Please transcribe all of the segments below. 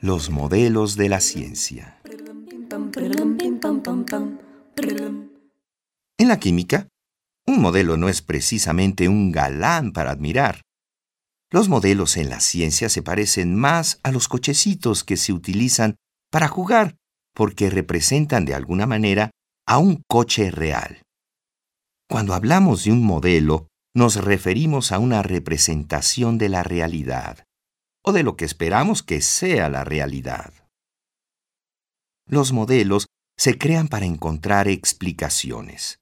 Los modelos de la ciencia. En la química, un modelo no es precisamente un galán para admirar. Los modelos en la ciencia se parecen más a los cochecitos que se utilizan para jugar, porque representan de alguna manera a un coche real. Cuando hablamos de un modelo, nos referimos a una representación de la realidad, o de lo que esperamos que sea la realidad. Los modelos se crean para encontrar explicaciones.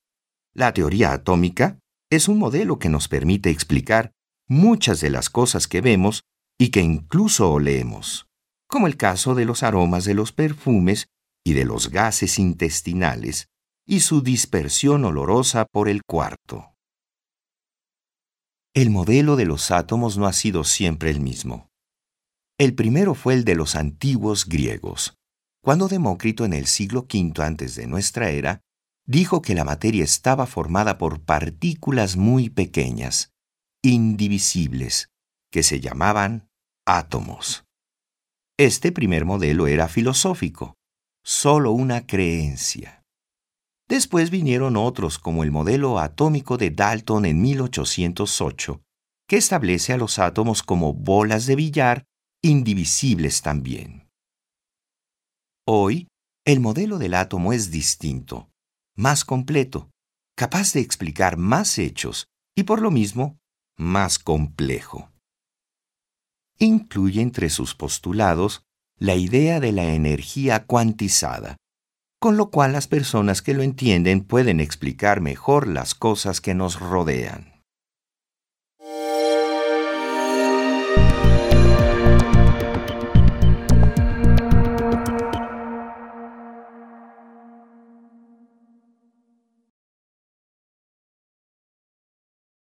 La teoría atómica es un modelo que nos permite explicar muchas de las cosas que vemos y que incluso olemos, como el caso de los aromas de los perfumes y de los gases intestinales y su dispersión olorosa por el cuarto. El modelo de los átomos no ha sido siempre el mismo. El primero fue el de los antiguos griegos, cuando Demócrito en el siglo V antes de nuestra era dijo que la materia estaba formada por partículas muy pequeñas, indivisibles, que se llamaban átomos. Este primer modelo era filosófico, solo una creencia. Después vinieron otros como el modelo atómico de Dalton en 1808, que establece a los átomos como bolas de billar indivisibles también. Hoy, el modelo del átomo es distinto más completo, capaz de explicar más hechos y por lo mismo más complejo. Incluye entre sus postulados la idea de la energía cuantizada, con lo cual las personas que lo entienden pueden explicar mejor las cosas que nos rodean.